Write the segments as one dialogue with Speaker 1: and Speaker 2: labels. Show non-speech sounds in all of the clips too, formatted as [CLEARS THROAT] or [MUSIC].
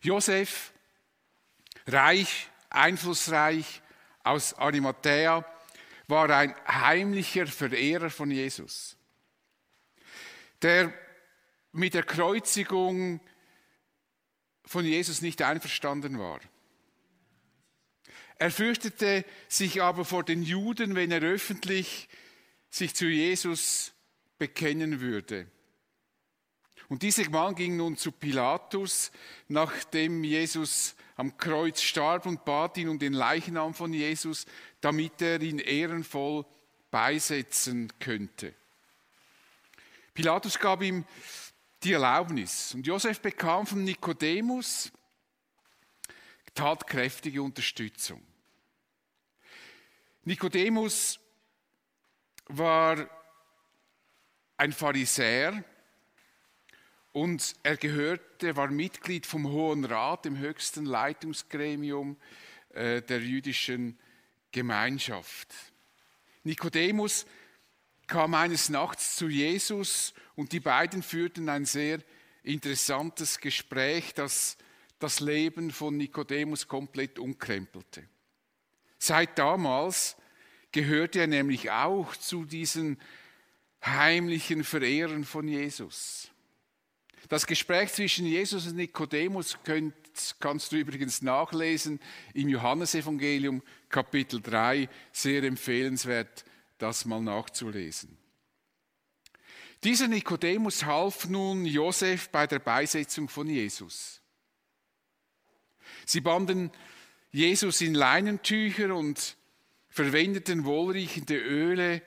Speaker 1: Josef, reich, einflussreich aus Arimathea, war ein heimlicher Verehrer von Jesus, der mit der Kreuzigung von Jesus nicht einverstanden war. Er fürchtete sich aber vor den Juden, wenn er öffentlich sich zu Jesus bekennen würde. Und dieser Mann ging nun zu Pilatus, nachdem Jesus am Kreuz starb und bat ihn um den Leichnam von Jesus, damit er ihn ehrenvoll beisetzen könnte. Pilatus gab ihm die Erlaubnis und Josef bekam von Nikodemus tatkräftige Unterstützung. Nikodemus war ein Pharisäer und er gehörte, war Mitglied vom Hohen Rat, dem höchsten Leitungsgremium äh, der jüdischen Gemeinschaft. Nikodemus kam eines Nachts zu Jesus und die beiden führten ein sehr interessantes Gespräch, das das Leben von Nikodemus komplett umkrempelte. Seit damals gehörte er nämlich auch zu diesen heimlichen Verehrern von Jesus. Das Gespräch zwischen Jesus und Nikodemus kannst du übrigens nachlesen im Johannesevangelium Kapitel 3. Sehr empfehlenswert, das mal nachzulesen. Dieser Nikodemus half nun Josef bei der Beisetzung von Jesus. Sie banden Jesus in Leinentücher und verwendeten wohlriechende Öle,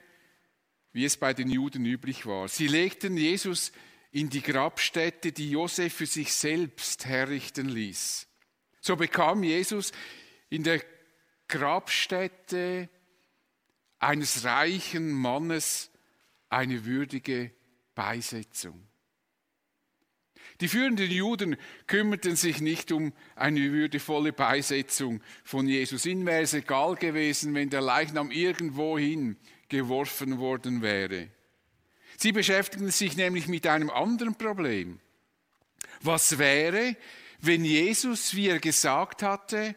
Speaker 1: wie es bei den Juden üblich war. Sie legten Jesus in die Grabstätte, die Josef für sich selbst herrichten ließ. So bekam Jesus in der Grabstätte eines reichen Mannes eine würdige Beisetzung. Die führenden Juden kümmerten sich nicht um eine würdevolle Beisetzung von Jesus. Ihnen wäre es egal gewesen, wenn der Leichnam irgendwohin geworfen worden wäre. Sie beschäftigten sich nämlich mit einem anderen Problem. Was wäre, wenn Jesus, wie er gesagt hatte,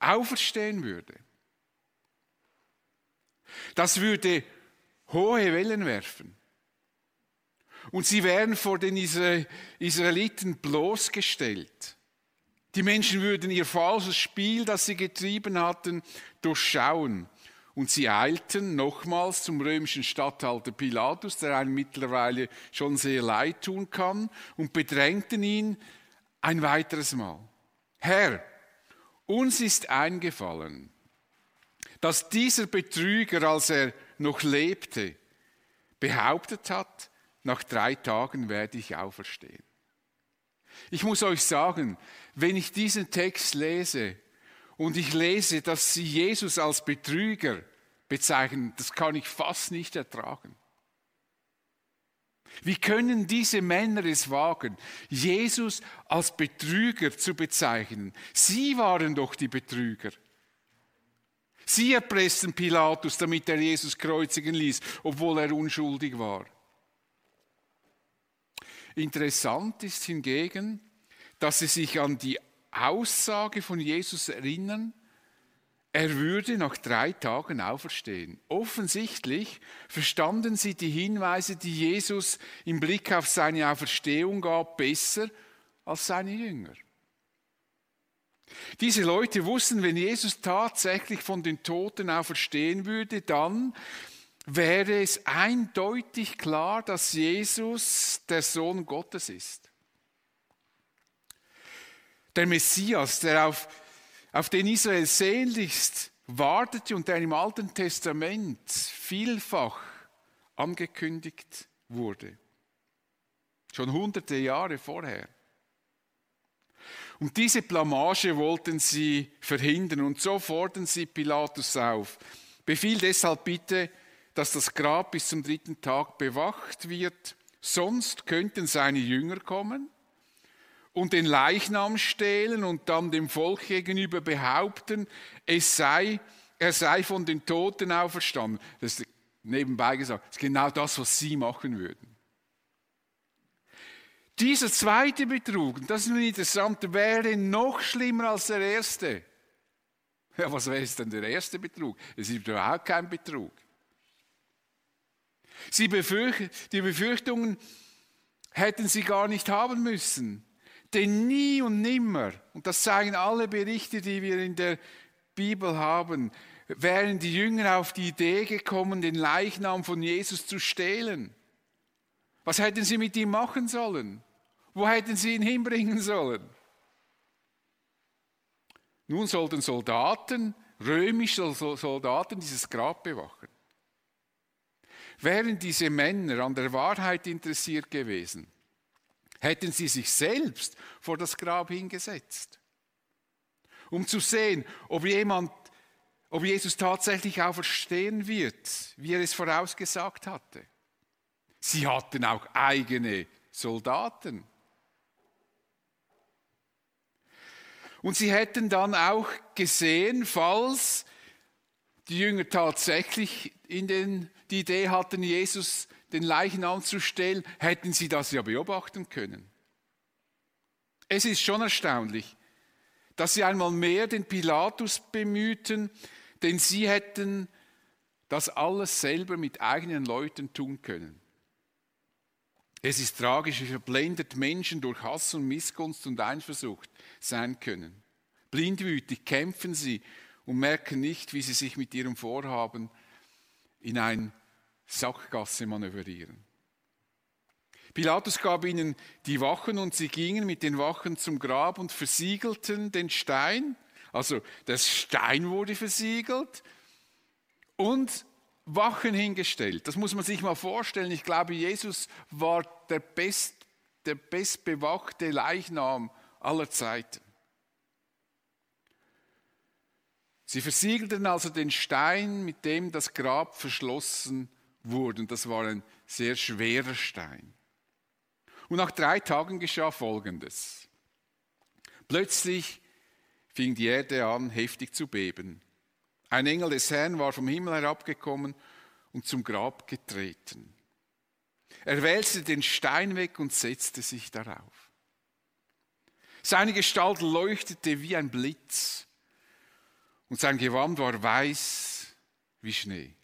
Speaker 1: auferstehen würde? Das würde hohe Wellen werfen. Und sie wären vor den Israeliten bloßgestellt. Die Menschen würden ihr falsches Spiel, das sie getrieben hatten, durchschauen. Und sie eilten nochmals zum römischen Statthalter Pilatus, der einem mittlerweile schon sehr leid tun kann, und bedrängten ihn ein weiteres Mal. Herr, uns ist eingefallen, dass dieser Betrüger, als er noch lebte, behauptet hat, nach drei Tagen werde ich auferstehen. Ich muss euch sagen, wenn ich diesen Text lese und ich lese, dass sie Jesus als Betrüger bezeichnen, das kann ich fast nicht ertragen. Wie können diese Männer es wagen, Jesus als Betrüger zu bezeichnen? Sie waren doch die Betrüger. Sie erpressten Pilatus, damit er Jesus kreuzigen ließ, obwohl er unschuldig war. Interessant ist hingegen, dass sie sich an die Aussage von Jesus erinnern, er würde nach drei Tagen auferstehen. Offensichtlich verstanden sie die Hinweise, die Jesus im Blick auf seine Auferstehung gab, besser als seine Jünger. Diese Leute wussten, wenn Jesus tatsächlich von den Toten auferstehen würde, dann wäre es eindeutig klar, dass Jesus der Sohn Gottes ist. Der Messias, der auf, auf den Israel sehnlichst wartete und der im Alten Testament vielfach angekündigt wurde. Schon hunderte Jahre vorher. Und diese Blamage wollten sie verhindern und so fordern sie Pilatus auf. Befiehl deshalb bitte, dass das Grab bis zum dritten Tag bewacht wird, sonst könnten seine Jünger kommen und den Leichnam stehlen und dann dem Volk gegenüber behaupten, es sei, er sei von den Toten auferstanden. Das ist nebenbei gesagt, das ist genau das, was sie machen würden. Dieser zweite Betrug, das ist nun interessant, wäre noch schlimmer als der erste. Ja, was wäre denn der erste Betrug? Es ist überhaupt kein Betrug. Sie befürchten, die Befürchtungen hätten sie gar nicht haben müssen. Denn nie und nimmer, und das zeigen alle Berichte, die wir in der Bibel haben, wären die Jünger auf die Idee gekommen, den Leichnam von Jesus zu stehlen. Was hätten sie mit ihm machen sollen? Wo hätten sie ihn hinbringen sollen? Nun sollten Soldaten, römische Soldaten, dieses Grab bewachen. Wären diese Männer an der Wahrheit interessiert gewesen, hätten sie sich selbst vor das Grab hingesetzt, um zu sehen, ob jemand, ob Jesus tatsächlich auferstehen wird, wie er es vorausgesagt hatte. Sie hatten auch eigene Soldaten. Und sie hätten dann auch gesehen, falls die Jünger tatsächlich in den, die Idee hatten, Jesus den Leichnam zu stellen, hätten sie das ja beobachten können. Es ist schon erstaunlich, dass sie einmal mehr den Pilatus bemühten, denn sie hätten das alles selber mit eigenen Leuten tun können. Es ist tragisch, wie verblendet Menschen durch Hass und Missgunst und Eifersucht sein können. Blindwütig kämpfen sie und merken nicht, wie sie sich mit ihrem Vorhaben in ein Sackgasse manövrieren. Pilatus gab ihnen die Wachen und sie gingen mit den Wachen zum Grab und versiegelten den Stein. Also der Stein wurde versiegelt und Wachen hingestellt. Das muss man sich mal vorstellen. Ich glaube, Jesus war der, best, der bestbewachte Leichnam aller Zeiten. Sie versiegelten also den Stein, mit dem das Grab verschlossen wurde. Und das war ein sehr schwerer Stein. Und nach drei Tagen geschah Folgendes. Plötzlich fing die Erde an, heftig zu beben. Ein Engel des Herrn war vom Himmel herabgekommen und zum Grab getreten. Er wälzte den Stein weg und setzte sich darauf. Seine Gestalt leuchtete wie ein Blitz und sein Gewand war weiß wie Schnee.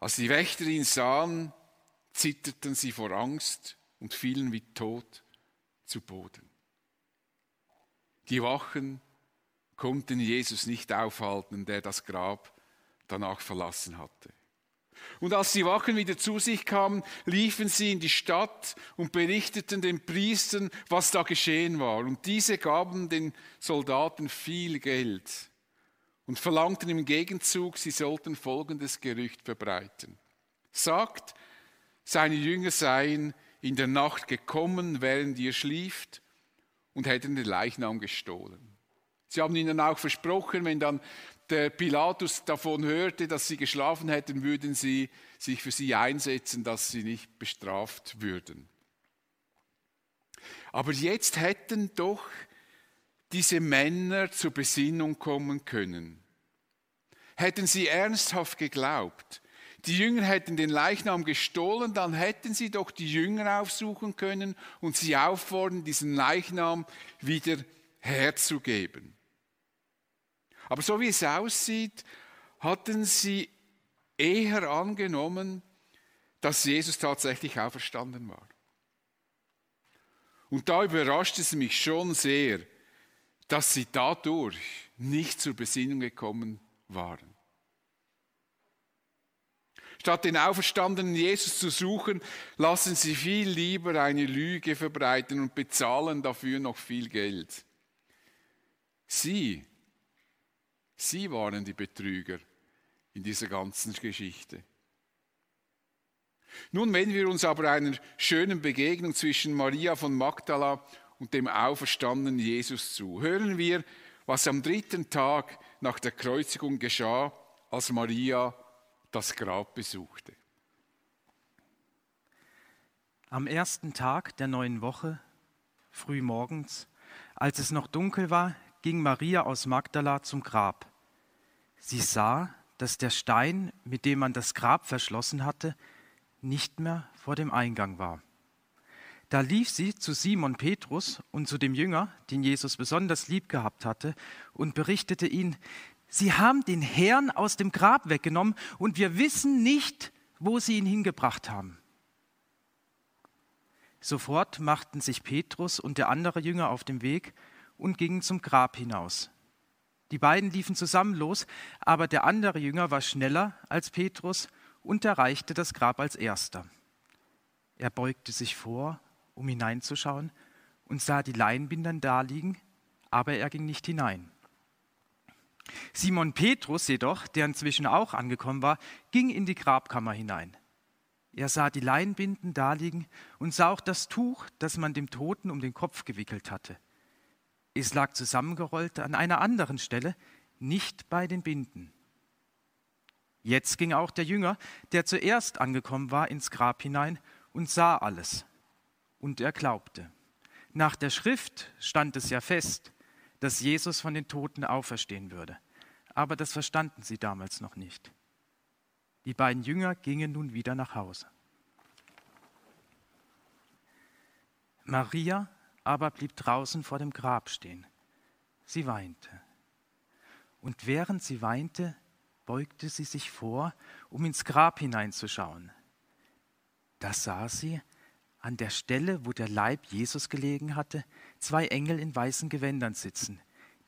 Speaker 1: Als die Wächter ihn sahen, zitterten sie vor Angst und fielen wie tot zu Boden. Die Wachen konnten Jesus nicht aufhalten, der das Grab danach verlassen hatte. Und als die Wachen wieder zu sich kamen, liefen sie in die Stadt und berichteten den Priestern, was da geschehen war. Und diese gaben den Soldaten viel Geld und verlangten im Gegenzug, sie sollten folgendes Gerücht verbreiten. Sagt, seine Jünger seien in der Nacht gekommen, während ihr schlieft, und hätten den Leichnam gestohlen. Sie haben ihnen auch versprochen, wenn dann der Pilatus davon hörte, dass sie geschlafen hätten, würden sie sich für sie einsetzen, dass sie nicht bestraft würden. Aber jetzt hätten doch diese Männer zur Besinnung kommen können. Hätten sie ernsthaft geglaubt, die Jünger hätten den Leichnam gestohlen, dann hätten sie doch die Jünger aufsuchen können und sie auffordern, diesen Leichnam wieder herzugeben. Aber so wie es aussieht, hatten sie eher angenommen, dass Jesus tatsächlich auferstanden war. Und da überrascht es mich schon sehr, dass sie dadurch nicht zur Besinnung gekommen waren. Statt den auferstandenen Jesus zu suchen, lassen sie viel lieber eine Lüge verbreiten und bezahlen dafür noch viel Geld. Sie Sie waren die Betrüger in dieser ganzen Geschichte. Nun wenden wir uns aber einer schönen Begegnung zwischen Maria von Magdala und dem auferstandenen Jesus zu. Hören wir, was am dritten Tag nach der Kreuzigung geschah, als Maria das Grab besuchte.
Speaker 2: Am ersten Tag der neuen Woche, früh morgens, als es noch dunkel war, ging Maria aus Magdala zum Grab. Sie sah, dass der Stein, mit dem man das Grab verschlossen hatte, nicht mehr vor dem Eingang war. Da lief sie zu Simon Petrus und zu dem Jünger, den Jesus besonders lieb gehabt hatte, und berichtete ihn, Sie haben den Herrn aus dem Grab weggenommen und wir wissen nicht, wo sie ihn hingebracht haben. Sofort machten sich Petrus und der andere Jünger auf den Weg und gingen zum Grab hinaus. Die beiden liefen zusammen los, aber der andere Jünger war schneller als Petrus und erreichte das Grab als erster. Er beugte sich vor, um hineinzuschauen, und sah die Leinbindern daliegen, aber er ging nicht hinein. Simon Petrus jedoch, der inzwischen auch angekommen war, ging in die Grabkammer hinein. Er sah die Leinbinden daliegen und sah auch das Tuch, das man dem Toten um den Kopf gewickelt hatte. Es lag zusammengerollt an einer anderen Stelle, nicht bei den Binden. Jetzt ging auch der Jünger, der zuerst angekommen war, ins Grab hinein und sah alles. Und er glaubte. Nach der Schrift stand es ja fest, dass Jesus von den Toten auferstehen würde. Aber das verstanden sie damals noch nicht. Die beiden Jünger gingen nun wieder nach Hause. Maria aber blieb draußen vor dem Grab stehen. Sie weinte. Und während sie weinte, beugte sie sich vor, um ins Grab hineinzuschauen. Da sah sie, an der Stelle, wo der Leib Jesus gelegen hatte, zwei Engel in weißen Gewändern sitzen,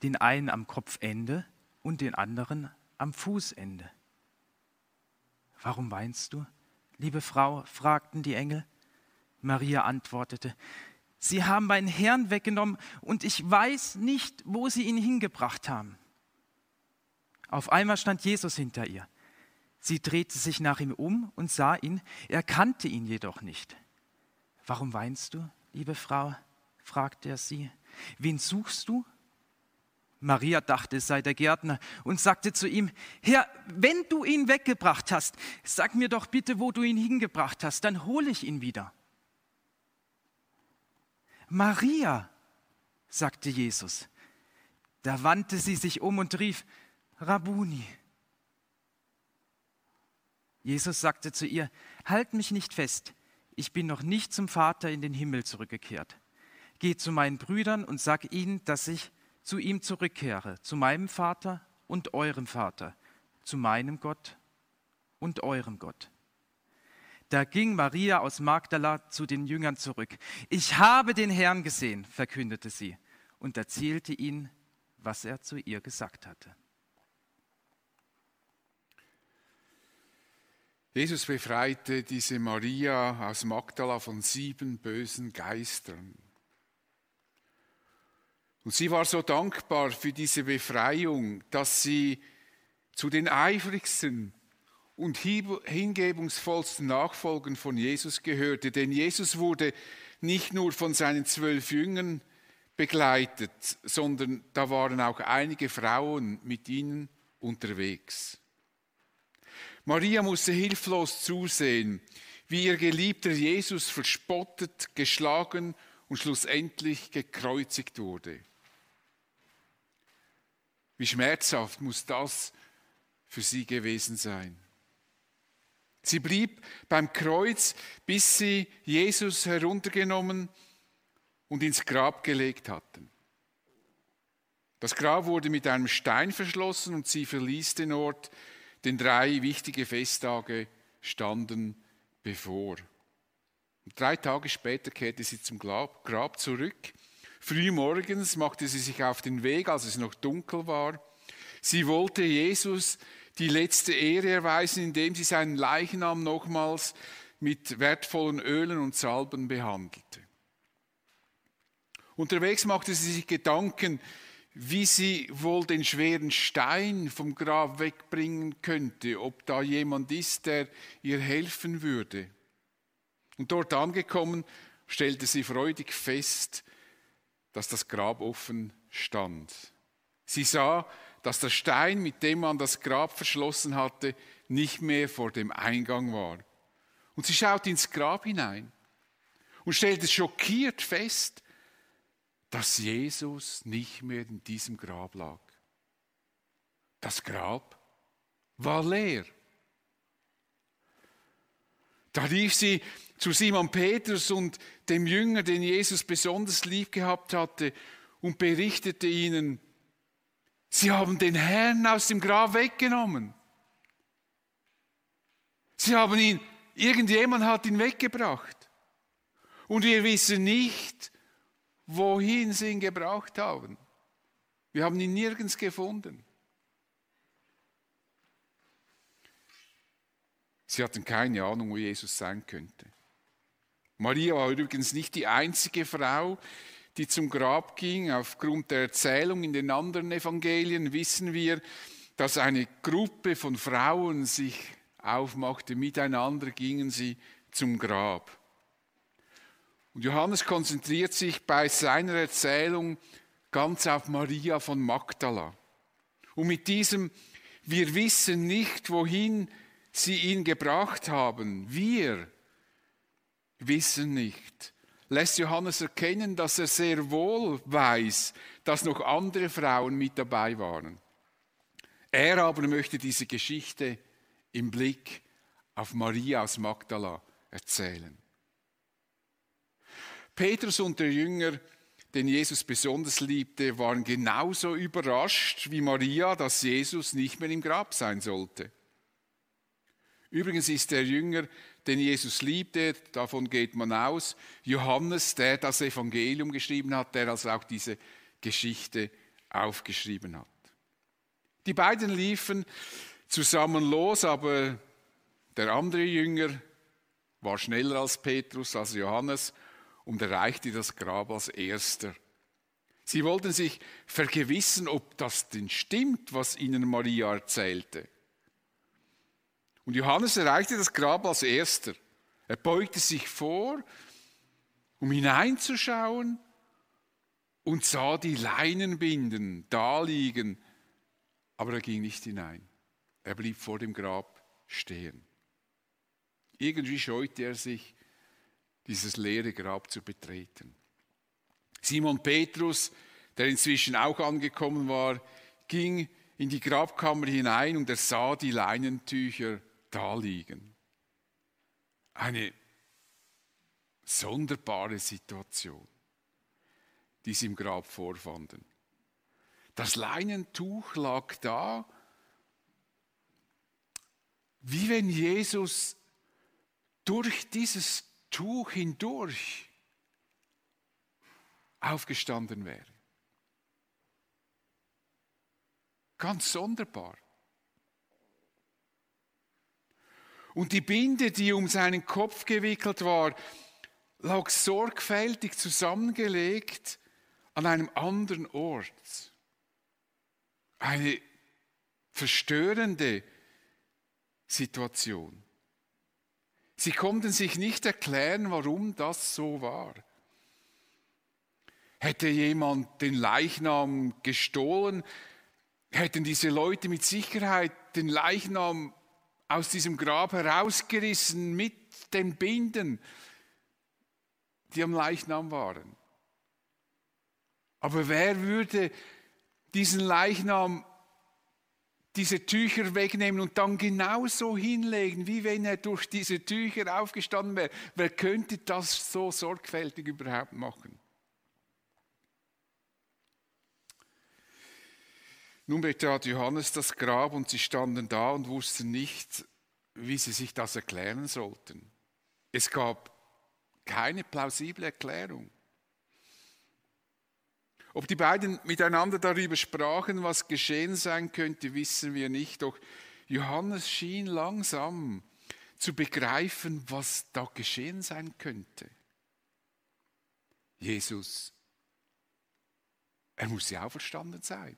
Speaker 2: den einen am Kopfende und den anderen am Fußende. Warum weinst du? Liebe Frau, fragten die Engel. Maria antwortete, Sie haben meinen Herrn weggenommen und ich weiß nicht, wo Sie ihn hingebracht haben. Auf einmal stand Jesus hinter ihr. Sie drehte sich nach ihm um und sah ihn, er kannte ihn jedoch nicht. Warum weinst du, liebe Frau? fragte er sie. Wen suchst du? Maria dachte, es sei der Gärtner und sagte zu ihm, Herr, wenn du ihn weggebracht hast, sag mir doch bitte, wo du ihn hingebracht hast, dann hole ich ihn wieder. Maria, sagte Jesus. Da wandte sie sich um und rief, Rabuni. Jesus sagte zu ihr, Halt mich nicht fest, ich bin noch nicht zum Vater in den Himmel zurückgekehrt. Geh zu meinen Brüdern und sag ihnen, dass ich zu ihm zurückkehre, zu meinem Vater und eurem Vater, zu meinem Gott und eurem Gott. Da ging Maria aus Magdala zu den Jüngern zurück. Ich habe den Herrn gesehen, verkündete sie und erzählte ihnen, was er zu ihr gesagt hatte.
Speaker 1: Jesus befreite diese Maria aus Magdala von sieben bösen Geistern. Und sie war so dankbar für diese Befreiung, dass sie zu den eifrigsten und hingebungsvollsten Nachfolgern von Jesus gehörte. Denn Jesus wurde nicht nur von seinen zwölf Jüngern begleitet, sondern da waren auch einige Frauen mit ihnen unterwegs. Maria musste hilflos zusehen, wie ihr geliebter Jesus verspottet, geschlagen und schlussendlich gekreuzigt wurde. Wie schmerzhaft muss das für sie gewesen sein. Sie blieb beim Kreuz, bis sie Jesus heruntergenommen und ins Grab gelegt hatten. Das Grab wurde mit einem Stein verschlossen und sie verließ den Ort, denn drei wichtige Festtage standen bevor. Drei Tage später kehrte sie zum Grab zurück Frühmorgens machte sie sich auf den Weg, als es noch dunkel war. Sie wollte Jesus die letzte Ehre erweisen, indem sie seinen Leichnam nochmals mit wertvollen Ölen und Salben behandelte. Unterwegs machte sie sich Gedanken, wie sie wohl den schweren Stein vom Grab wegbringen könnte, ob da jemand ist, der ihr helfen würde. Und dort angekommen, stellte sie freudig fest, dass das Grab offen stand. Sie sah, dass der Stein, mit dem man das Grab verschlossen hatte, nicht mehr vor dem Eingang war. Und sie schaut ins Grab hinein und stellte schockiert fest, dass Jesus nicht mehr in diesem Grab lag. Das Grab war leer. Da rief sie zu Simon Petrus und dem Jünger, den Jesus besonders lieb gehabt hatte, und berichtete ihnen, sie haben den Herrn aus dem Grab weggenommen. Sie haben ihn, irgendjemand hat ihn weggebracht. Und wir wissen nicht, wohin sie ihn gebraucht haben. Wir haben ihn nirgends gefunden. Sie hatten keine Ahnung, wo Jesus sein könnte. Maria war übrigens nicht die einzige Frau, die zum Grab ging. Aufgrund der Erzählung in den anderen Evangelien wissen wir, dass eine Gruppe von Frauen sich aufmachte. Miteinander gingen sie zum Grab. Und Johannes konzentriert sich bei seiner Erzählung ganz auf Maria von Magdala. Und mit diesem, wir wissen nicht, wohin sie ihn gebracht haben, wir wissen nicht, lässt Johannes erkennen, dass er sehr wohl weiß, dass noch andere Frauen mit dabei waren. Er aber möchte diese Geschichte im Blick auf Maria aus Magdala erzählen. Petrus und der Jünger, den Jesus besonders liebte, waren genauso überrascht wie Maria, dass Jesus nicht mehr im Grab sein sollte. Übrigens ist der Jünger, den Jesus liebte, davon geht man aus, Johannes, der das Evangelium geschrieben hat, der also auch diese Geschichte aufgeschrieben hat. Die beiden liefen zusammen los, aber der andere Jünger war schneller als Petrus, als Johannes und erreichte das Grab als erster. Sie wollten sich vergewissen, ob das denn stimmt, was ihnen Maria erzählte. Und Johannes erreichte das Grab als erster. Er beugte sich vor, um hineinzuschauen und sah die Leinenbinden da liegen, aber er ging nicht hinein. Er blieb vor dem Grab stehen. Irgendwie scheute er sich, dieses leere Grab zu betreten. Simon Petrus, der inzwischen auch angekommen war, ging in die Grabkammer hinein und er sah die Leinentücher da liegen. Eine sonderbare Situation, die sie im Grab vorfanden. Das Leinentuch lag da, wie wenn Jesus durch dieses Tuch hindurch aufgestanden wäre. Ganz sonderbar. Und die Binde, die um seinen Kopf gewickelt war, lag sorgfältig zusammengelegt an einem anderen Ort. Eine verstörende Situation. Sie konnten sich nicht erklären, warum das so war. Hätte jemand den Leichnam gestohlen, hätten diese Leute mit Sicherheit den Leichnam aus diesem Grab herausgerissen mit den Binden, die am Leichnam waren. Aber wer würde diesen Leichnam, diese Tücher wegnehmen und dann genauso hinlegen, wie wenn er durch diese Tücher aufgestanden wäre? Wer könnte das so sorgfältig überhaupt machen? Nun betrat Johannes das Grab und sie standen da und wussten nicht, wie sie sich das erklären sollten. Es gab keine plausible Erklärung. Ob die beiden miteinander darüber sprachen, was geschehen sein könnte, wissen wir nicht. Doch Johannes schien langsam zu begreifen, was da geschehen sein könnte. Jesus, er muss ja auferstanden sein.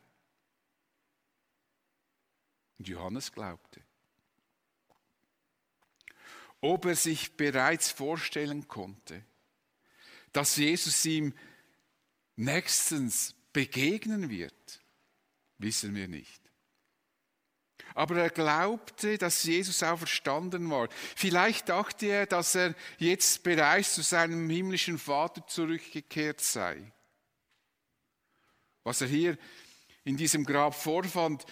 Speaker 1: Und Johannes glaubte. Ob er sich bereits vorstellen konnte, dass Jesus ihm nächstens begegnen wird, wissen wir nicht. Aber er glaubte, dass Jesus auferstanden war. Vielleicht dachte er, dass er jetzt bereits zu seinem himmlischen Vater zurückgekehrt sei. Was er hier in diesem Grab vorfand,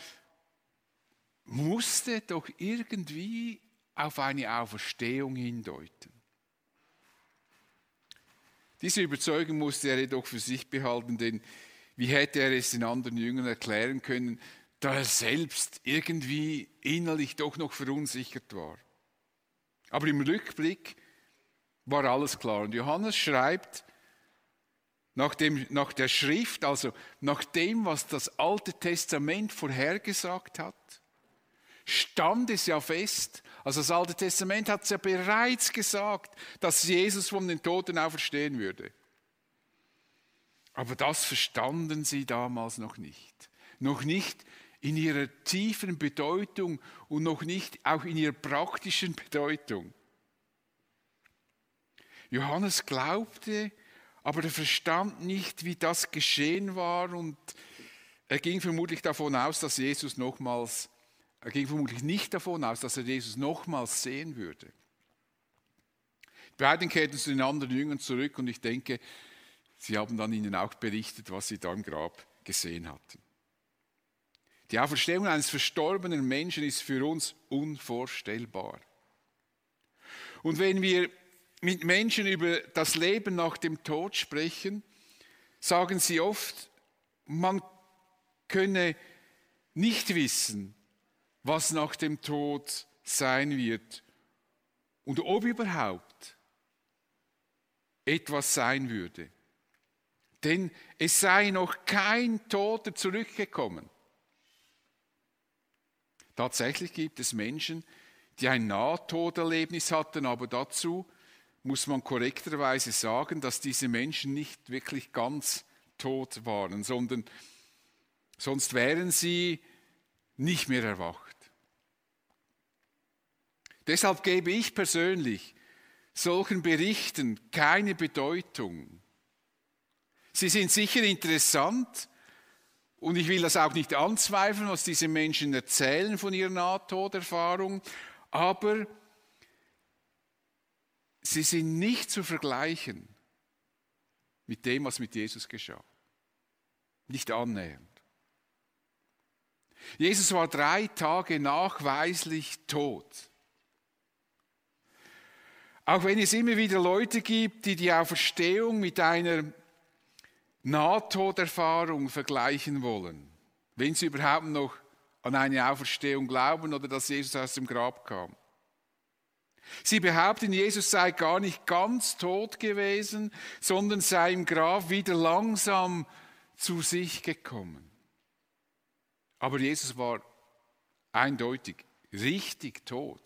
Speaker 1: musste doch irgendwie auf eine Auferstehung hindeuten. Diese Überzeugung musste er jedoch für sich behalten, denn wie hätte er es den anderen Jüngern erklären können, da er selbst irgendwie innerlich doch noch verunsichert war. Aber im Rückblick war alles klar. Und Johannes schreibt, nach, dem, nach der Schrift, also nach dem, was das Alte Testament vorhergesagt hat, stand es ja fest, also das Alte Testament hat es ja bereits gesagt, dass Jesus von den Toten auferstehen würde. Aber das verstanden sie damals noch nicht. Noch nicht in ihrer tiefen Bedeutung und noch nicht auch in ihrer praktischen Bedeutung. Johannes glaubte, aber er verstand nicht, wie das geschehen war und er ging vermutlich davon aus, dass Jesus nochmals, er ging vermutlich nicht davon aus, dass er Jesus nochmals sehen würde. Die beiden kehrten zu den anderen Jüngern zurück und ich denke, sie haben dann ihnen auch berichtet, was sie da im Grab gesehen hatten. Die Auferstehung eines verstorbenen Menschen ist für uns unvorstellbar. Und wenn wir mit Menschen über das Leben nach dem Tod sprechen, sagen sie oft, man könne nicht wissen, was nach dem Tod sein wird und ob überhaupt etwas sein würde. Denn es sei noch kein Toter zurückgekommen. Tatsächlich gibt es Menschen, die ein Nahtoderlebnis hatten, aber dazu muss man korrekterweise sagen, dass diese Menschen nicht wirklich ganz tot waren, sondern sonst wären sie nicht mehr erwacht. Deshalb gebe ich persönlich solchen Berichten keine Bedeutung. Sie sind sicher interessant und ich will das auch nicht anzweifeln, was diese Menschen erzählen von ihrer Nahtoderfahrung, aber sie sind nicht zu vergleichen mit dem, was mit Jesus geschah. Nicht annähernd. Jesus war drei Tage nachweislich tot. Auch wenn es immer wieder Leute gibt, die die Auferstehung mit einer Nahtoderfahrung vergleichen wollen, wenn sie überhaupt noch an eine Auferstehung glauben oder dass Jesus aus dem Grab kam. Sie behaupten, Jesus sei gar nicht ganz tot gewesen, sondern sei im Grab wieder langsam zu sich gekommen. Aber Jesus war eindeutig richtig tot.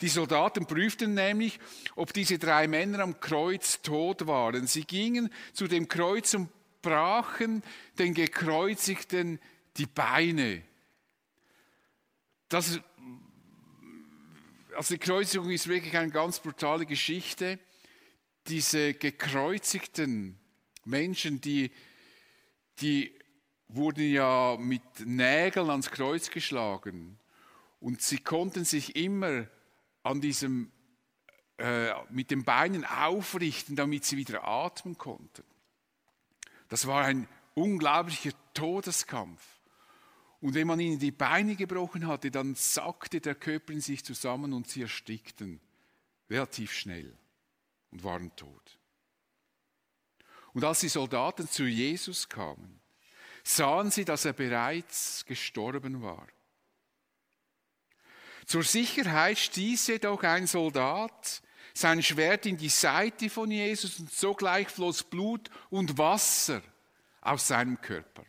Speaker 1: Die Soldaten prüften nämlich, ob diese drei Männer am Kreuz tot waren. Sie gingen zu dem Kreuz und brachen den Gekreuzigten die Beine. Das also die Kreuzigung ist wirklich eine ganz brutale Geschichte. Diese gekreuzigten Menschen, die, die wurden ja mit Nägeln ans Kreuz geschlagen und sie konnten sich immer an diesem, äh, mit den Beinen aufrichten, damit sie wieder atmen konnten. Das war ein unglaublicher Todeskampf. Und wenn man ihnen die Beine gebrochen hatte, dann sackte der Körper in sich zusammen und sie erstickten relativ schnell und waren tot. Und als die Soldaten zu Jesus kamen, sahen sie, dass er bereits gestorben war. Zur Sicherheit stieß jedoch ein Soldat. Sein Schwert in die Seite von Jesus und sogleich floss Blut und Wasser aus seinem Körper.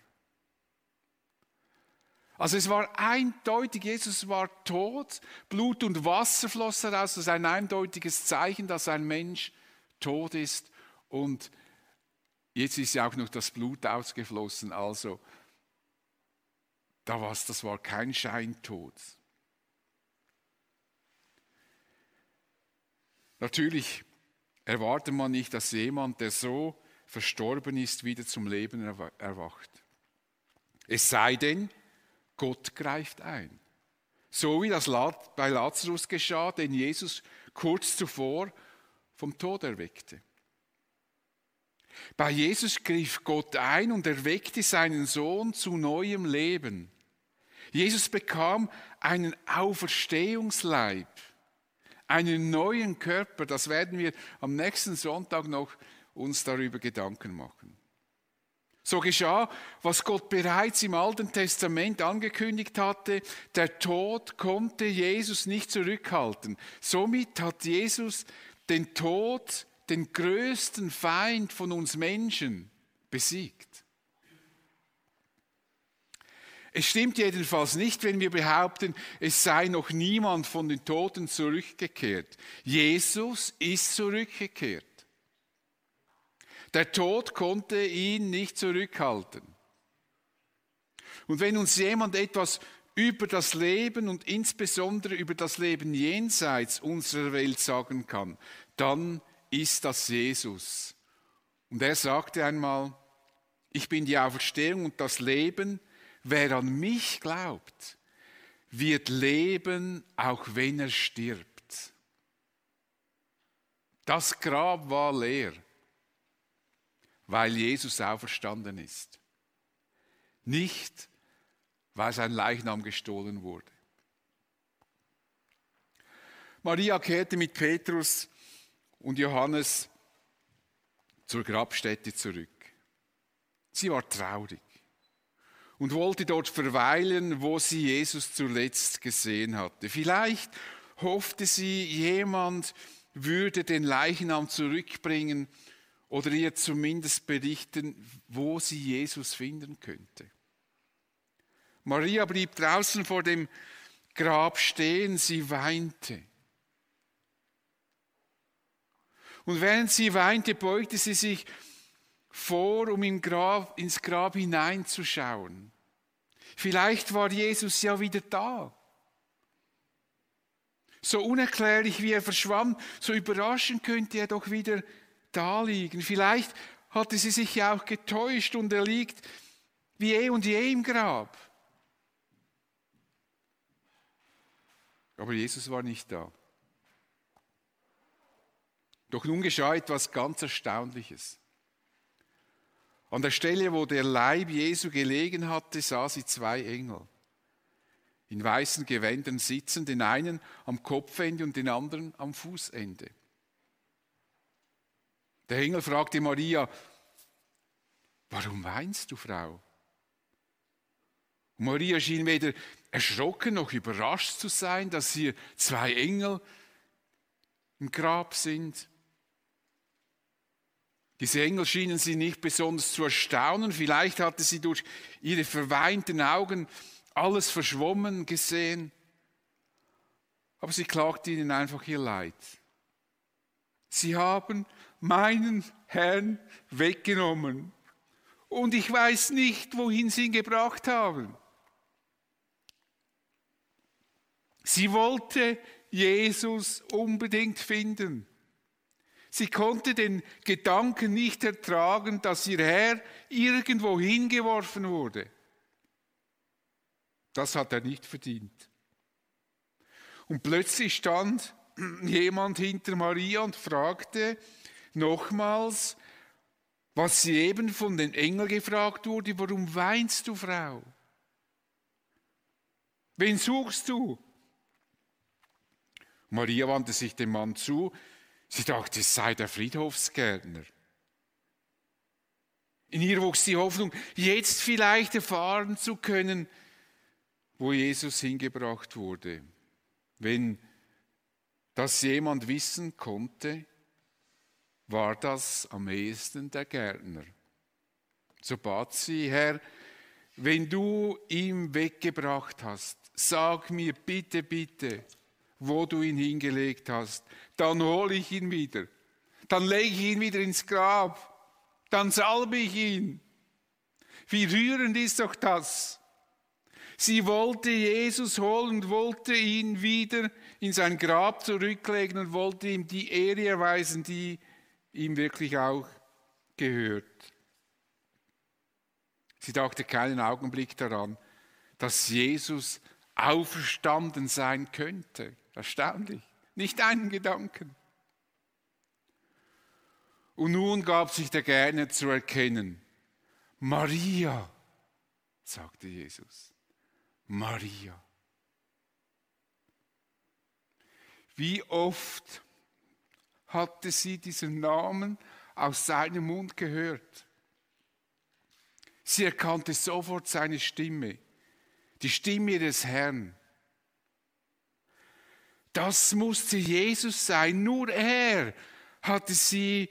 Speaker 1: Also es war eindeutig, Jesus war tot, Blut und Wasser floss heraus, das ist ein eindeutiges Zeichen, dass ein Mensch tot ist. Und jetzt ist ja auch noch das Blut ausgeflossen, also da war's, das war kein Scheintod. Natürlich erwartet man nicht, dass jemand, der so verstorben ist, wieder zum Leben erwacht. Es sei denn, Gott greift ein. So wie das bei Lazarus geschah, den Jesus kurz zuvor vom Tod erweckte. Bei Jesus griff Gott ein und erweckte seinen Sohn zu neuem Leben. Jesus bekam einen Auferstehungsleib, einen neuen Körper. Das werden wir am nächsten Sonntag noch uns darüber Gedanken machen. So geschah, was Gott bereits im Alten Testament angekündigt hatte. Der Tod konnte Jesus nicht zurückhalten. Somit hat Jesus den Tod, den größten Feind von uns Menschen, besiegt. Es stimmt jedenfalls nicht, wenn wir behaupten, es sei noch niemand von den Toten zurückgekehrt. Jesus ist zurückgekehrt. Der Tod konnte ihn nicht zurückhalten. Und wenn uns jemand etwas über das Leben und insbesondere über das Leben jenseits unserer Welt sagen kann, dann ist das Jesus. Und er sagte einmal, ich bin die Auferstehung und das Leben, wer an mich glaubt, wird leben, auch wenn er stirbt. Das Grab war leer, weil Jesus auferstanden ist. Nicht, weil sein Leichnam gestohlen wurde. Maria kehrte mit Petrus und Johannes zur Grabstätte zurück. Sie war traurig und wollte dort verweilen, wo sie Jesus zuletzt gesehen hatte. Vielleicht hoffte sie, jemand würde den Leichnam zurückbringen oder ihr zumindest berichten, wo sie Jesus finden könnte. Maria blieb draußen vor dem Grab stehen, sie weinte. Und während sie weinte, beugte sie sich vor, um im Grab, ins Grab hineinzuschauen. Vielleicht war Jesus ja wieder da. So unerklärlich wie er verschwamm, so überraschend könnte er doch wieder da liegen. Vielleicht hatte sie sich ja auch getäuscht und er liegt wie eh und je im Grab. Aber Jesus war nicht da. Doch nun geschah etwas ganz Erstaunliches. An der Stelle, wo der Leib Jesu gelegen hatte, sah sie zwei Engel in weißen Gewändern sitzen, den einen am Kopfende und den anderen am Fußende. Der Engel fragte Maria, warum weinst du, Frau? Und Maria schien weder erschrocken noch überrascht zu sein, dass hier zwei Engel im Grab sind. Diese Engel schienen sie nicht besonders zu erstaunen. Vielleicht hatte sie durch ihre verweinten Augen alles verschwommen gesehen. Aber sie klagte ihnen einfach ihr Leid. Sie haben meinen Herrn weggenommen und ich weiß nicht, wohin sie ihn gebracht haben. Sie wollte Jesus unbedingt finden. Sie konnte den Gedanken nicht ertragen, dass ihr Herr irgendwo hingeworfen wurde. Das hat er nicht verdient. Und plötzlich stand jemand hinter Maria und fragte nochmals, was sie eben von den Engeln gefragt wurde, warum weinst du, Frau? Wen suchst du? Maria wandte sich dem Mann zu, Sie dachte, es sei der Friedhofsgärtner. In ihr wuchs die Hoffnung, jetzt vielleicht erfahren zu können, wo Jesus hingebracht wurde. Wenn das jemand wissen konnte, war das am ehesten der Gärtner. So bat sie, Herr, wenn du ihn weggebracht hast, sag mir bitte, bitte, wo du ihn hingelegt hast. Dann hole ich ihn wieder. Dann lege ich ihn wieder ins Grab. Dann salbe ich ihn. Wie rührend ist doch das. Sie wollte Jesus holen und wollte ihn wieder in sein Grab zurücklegen und wollte ihm die Ehre erweisen, die ihm wirklich auch gehört. Sie dachte keinen Augenblick daran, dass Jesus auferstanden sein könnte. Erstaunlich. Nicht einen Gedanken. Und nun gab sich der Gärtner zu erkennen. Maria, sagte Jesus. Maria. Wie oft hatte sie diesen Namen aus seinem Mund gehört? Sie erkannte sofort seine Stimme, die Stimme des Herrn. Das musste Jesus sein. Nur er hatte sie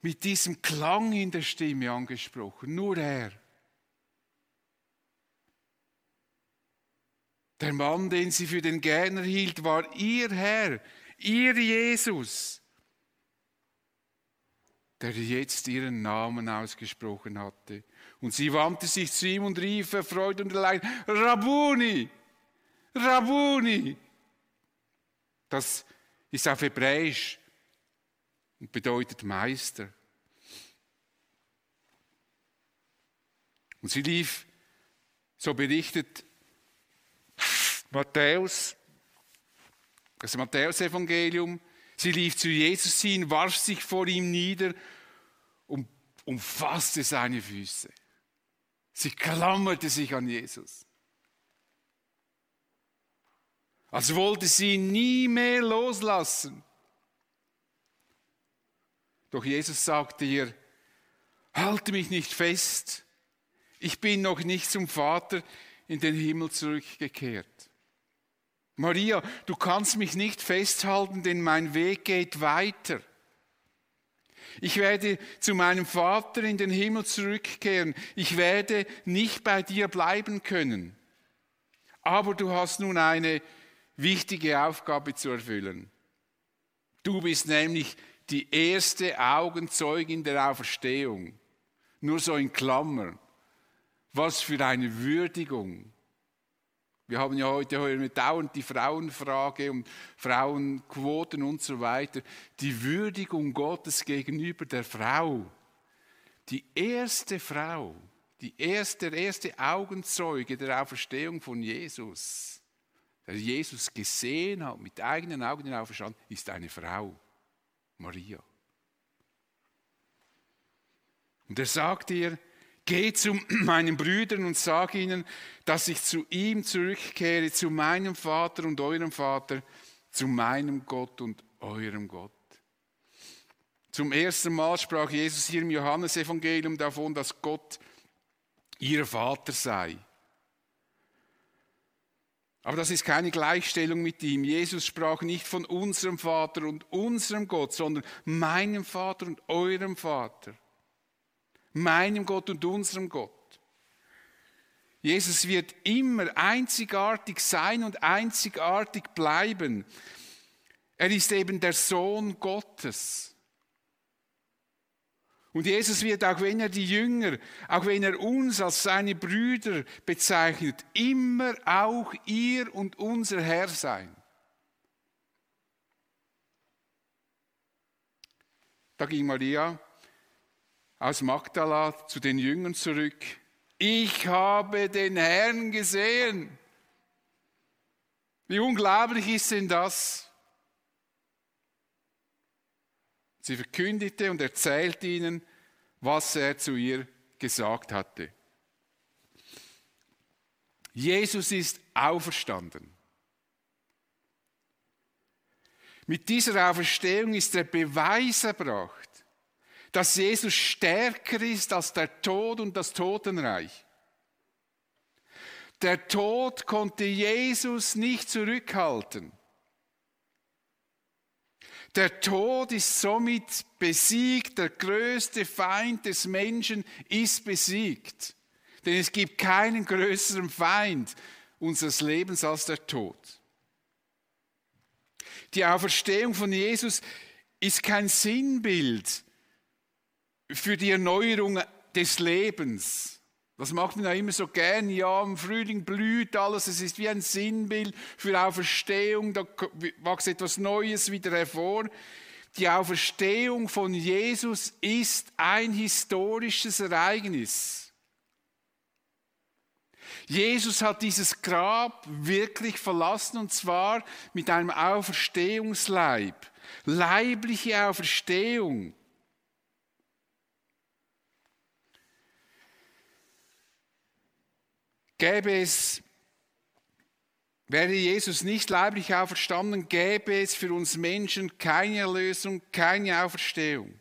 Speaker 1: mit diesem Klang in der Stimme angesprochen. Nur er. Der Mann, den sie für den Gärtner hielt, war ihr Herr, ihr Jesus, der jetzt ihren Namen ausgesprochen hatte. Und sie wandte sich zu ihm und rief erfreut und allein, Rabuni, Rabuni. Das ist auf Hebräisch und bedeutet Meister. Und sie lief, so berichtet Matthäus, das Matthäus-Evangelium, sie lief zu Jesus hin, warf sich vor ihm nieder und umfasste seine Füße. Sie klammerte sich an Jesus. Als wollte sie ihn nie mehr loslassen. Doch Jesus sagte ihr, halte mich nicht fest, ich bin noch nicht zum Vater in den Himmel zurückgekehrt. Maria, du kannst mich nicht festhalten, denn mein Weg geht weiter. Ich werde zu meinem Vater in den Himmel zurückkehren. Ich werde nicht bei dir bleiben können. Aber du hast nun eine wichtige Aufgabe zu erfüllen. Du bist nämlich die erste Augenzeugin der Auferstehung. Nur so in Klammern. Was für eine Würdigung. Wir haben ja heute dauernd die Frauenfrage und Frauenquoten und so weiter. Die Würdigung Gottes gegenüber der Frau. Die erste Frau, die erste, der erste Augenzeuge der Auferstehung von Jesus, der Jesus gesehen hat, mit eigenen Augen auferstanden, ist eine Frau, Maria. Und er sagt ihr, Geh zu [CLEARS THROAT] meinen Brüdern und sag ihnen, dass ich zu ihm zurückkehre, zu meinem Vater und eurem Vater, zu meinem Gott und eurem Gott. Zum ersten Mal sprach Jesus hier im Johannesevangelium davon, dass Gott ihr Vater sei. Aber das ist keine Gleichstellung mit ihm. Jesus sprach nicht von unserem Vater und unserem Gott, sondern meinem Vater und eurem Vater meinem Gott und unserem Gott. Jesus wird immer einzigartig sein und einzigartig bleiben. Er ist eben der Sohn Gottes. Und Jesus wird, auch wenn er die Jünger, auch wenn er uns als seine Brüder bezeichnet, immer auch ihr und unser Herr sein. Da ging Maria aus Magdala zu den Jüngern zurück. Ich habe den Herrn gesehen. Wie unglaublich ist denn das? Sie verkündigte und erzählte ihnen, was er zu ihr gesagt hatte. Jesus ist auferstanden. Mit dieser Auferstehung ist der Beweis erbracht, dass Jesus stärker ist als der Tod und das Totenreich. Der Tod konnte Jesus nicht zurückhalten. Der Tod ist somit besiegt, der größte Feind des Menschen ist besiegt. Denn es gibt keinen größeren Feind unseres Lebens als der Tod. Die Auferstehung von Jesus ist kein Sinnbild für die Erneuerung des Lebens. Das macht man ja immer so gern. Ja, im Frühling blüht alles. Es ist wie ein Sinnbild für Auferstehung. Da wächst etwas Neues wieder hervor. Die Auferstehung von Jesus ist ein historisches Ereignis. Jesus hat dieses Grab wirklich verlassen und zwar mit einem Auferstehungsleib. Leibliche Auferstehung. Gäbe es Wäre Jesus nicht leiblich auferstanden, gäbe es für uns Menschen keine Erlösung, keine Auferstehung.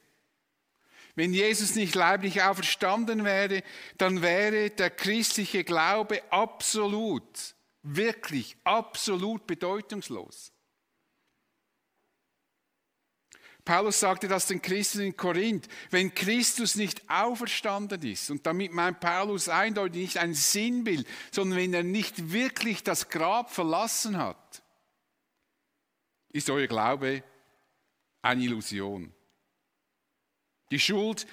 Speaker 1: Wenn Jesus nicht leiblich auferstanden wäre, dann wäre der christliche Glaube absolut, wirklich absolut bedeutungslos. Paulus sagte das den Christen in Korinth, wenn Christus nicht auferstanden ist, und damit meint Paulus eindeutig nicht ein Sinnbild, sondern wenn er nicht wirklich das Grab verlassen hat, ist euer Glaube eine Illusion. Die Schuld,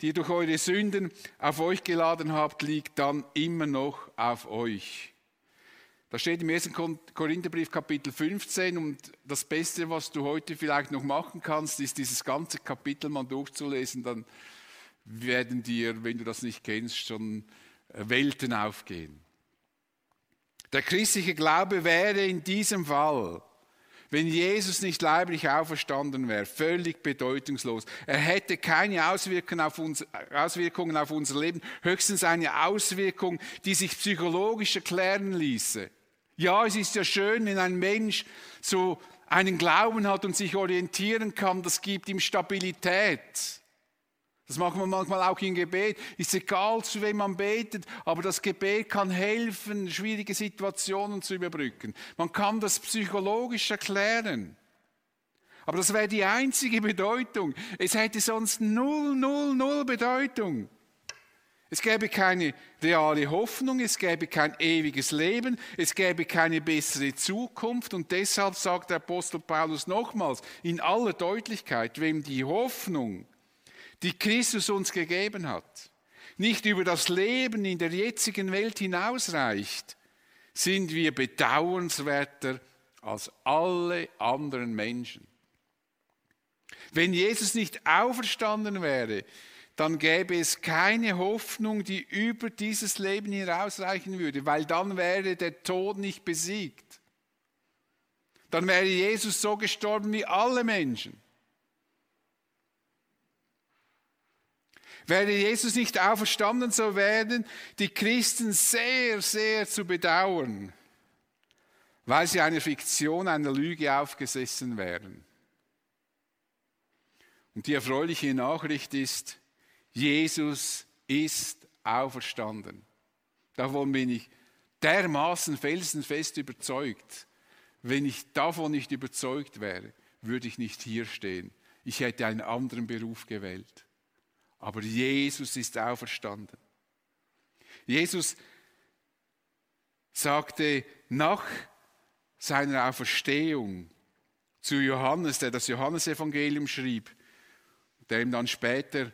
Speaker 1: die ihr durch eure Sünden auf euch geladen habt, liegt dann immer noch auf euch. Das steht im 1. Korintherbrief Kapitel 15 und das Beste, was du heute vielleicht noch machen kannst, ist dieses ganze Kapitel mal durchzulesen, dann werden dir, wenn du das nicht kennst, schon äh, Welten aufgehen. Der christliche Glaube wäre in diesem Fall wenn Jesus nicht leiblich auferstanden wäre, völlig bedeutungslos. Er hätte keine Auswirkungen auf, uns, Auswirkungen auf unser Leben, höchstens eine Auswirkung, die sich psychologisch erklären ließe. Ja, es ist ja schön, wenn ein Mensch so einen Glauben hat und sich orientieren kann, das gibt ihm Stabilität. Das machen wir manchmal auch im Gebet. Ist egal, zu wem man betet, aber das Gebet kann helfen, schwierige Situationen zu überbrücken. Man kann das psychologisch erklären. Aber das wäre die einzige Bedeutung. Es hätte sonst null, null, null Bedeutung. Es gäbe keine reale Hoffnung, es gäbe kein ewiges Leben, es gäbe keine bessere Zukunft. Und deshalb sagt der Apostel Paulus nochmals in aller Deutlichkeit, wem die Hoffnung die Christus uns gegeben hat, nicht über das Leben in der jetzigen Welt hinausreicht, sind wir bedauernswerter als alle anderen Menschen. Wenn Jesus nicht auferstanden wäre, dann gäbe es keine Hoffnung, die über dieses Leben hinausreichen würde, weil dann wäre der Tod nicht besiegt. Dann wäre Jesus so gestorben wie alle Menschen. Wäre Jesus nicht auferstanden, so werden die Christen sehr, sehr zu bedauern, weil sie einer Fiktion, einer Lüge aufgesessen wären. Und die erfreuliche Nachricht ist, Jesus ist auferstanden. Davon bin ich dermaßen felsenfest überzeugt. Wenn ich davon nicht überzeugt wäre, würde ich nicht hier stehen. Ich hätte einen anderen Beruf gewählt. Aber Jesus ist auferstanden. Jesus sagte nach seiner Auferstehung zu Johannes, der das Johannesevangelium schrieb, der ihm dann später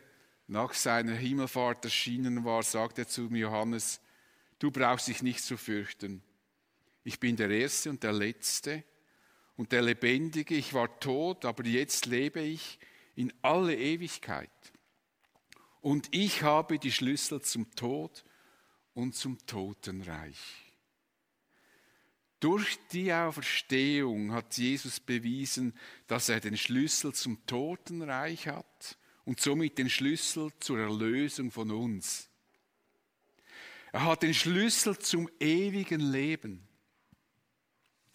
Speaker 1: nach seiner Himmelfahrt erschienen war, sagte er zu Johannes, du brauchst dich nicht zu fürchten. Ich bin der Erste und der Letzte und der Lebendige. Ich war tot, aber jetzt lebe ich in alle Ewigkeit und ich habe die Schlüssel zum Tod und zum Totenreich. Durch die Auferstehung hat Jesus bewiesen, dass er den Schlüssel zum Totenreich hat und somit den Schlüssel zur Erlösung von uns. Er hat den Schlüssel zum ewigen Leben.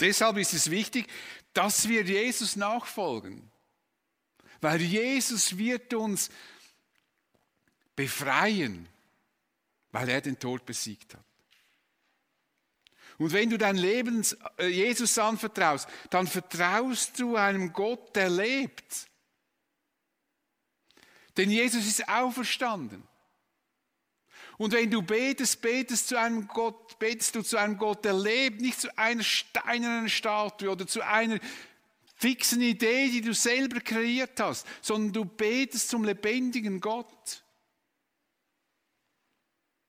Speaker 1: Deshalb ist es wichtig, dass wir Jesus nachfolgen. Weil Jesus wird uns befreien, weil er den Tod besiegt hat. Und wenn du dein Leben äh, Jesus anvertraust, dann vertraust du einem Gott, der lebt. Denn Jesus ist auferstanden. Und wenn du betest, betest, zu einem Gott, betest du zu einem Gott, der lebt, nicht zu einer steinernen Statue oder zu einer fixen Idee, die du selber kreiert hast, sondern du betest zum lebendigen Gott.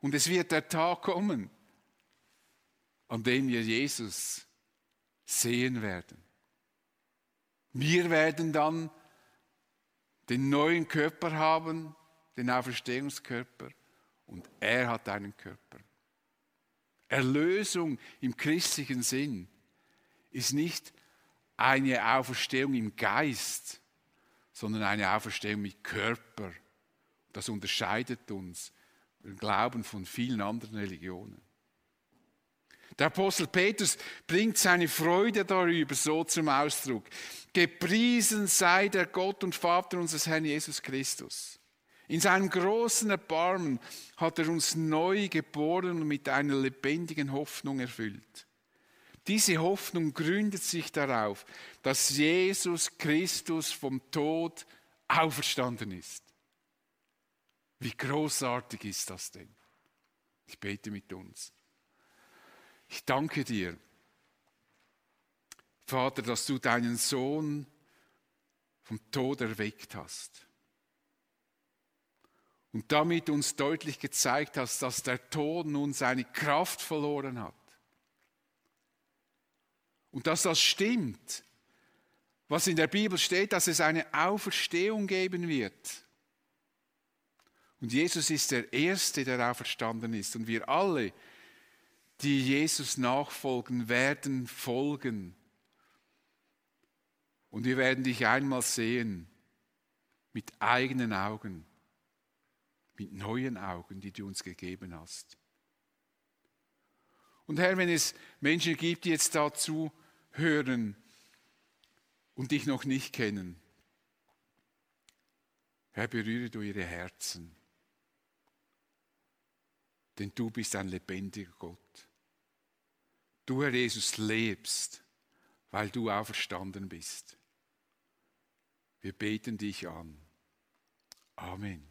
Speaker 1: Und es wird der Tag kommen, an dem wir Jesus sehen werden. Wir werden dann den neuen Körper haben, den Auferstehungskörper, und er hat einen Körper. Erlösung im christlichen Sinn ist nicht eine Auferstehung im Geist, sondern eine Auferstehung mit Körper. Das unterscheidet uns Glauben von vielen anderen Religionen. Der Apostel Petrus bringt seine Freude darüber so zum Ausdruck. Gepriesen sei der Gott und Vater unseres Herrn Jesus Christus. In seinem großen Erbarmen hat er uns neu geboren und mit einer lebendigen Hoffnung erfüllt. Diese Hoffnung gründet sich darauf, dass Jesus Christus vom Tod auferstanden ist. Wie großartig ist das denn? Ich bete mit uns. Ich danke dir, Vater, dass du deinen Sohn vom Tod erweckt hast. Und damit uns deutlich gezeigt hast, dass der Tod nun seine Kraft verloren hat. Und dass das stimmt, was in der Bibel steht, dass es eine Auferstehung geben wird. Und Jesus ist der Erste, der auferstanden ist. Und wir alle, die Jesus nachfolgen, werden folgen. Und wir werden dich einmal sehen mit eigenen Augen, mit neuen Augen, die du uns gegeben hast. Und Herr, wenn es Menschen gibt, die jetzt dazu hören und dich noch nicht kennen, Herr, berühre du ihre Herzen, denn du bist ein lebendiger Gott. Du, Herr Jesus, lebst, weil du auferstanden bist. Wir beten dich an. Amen.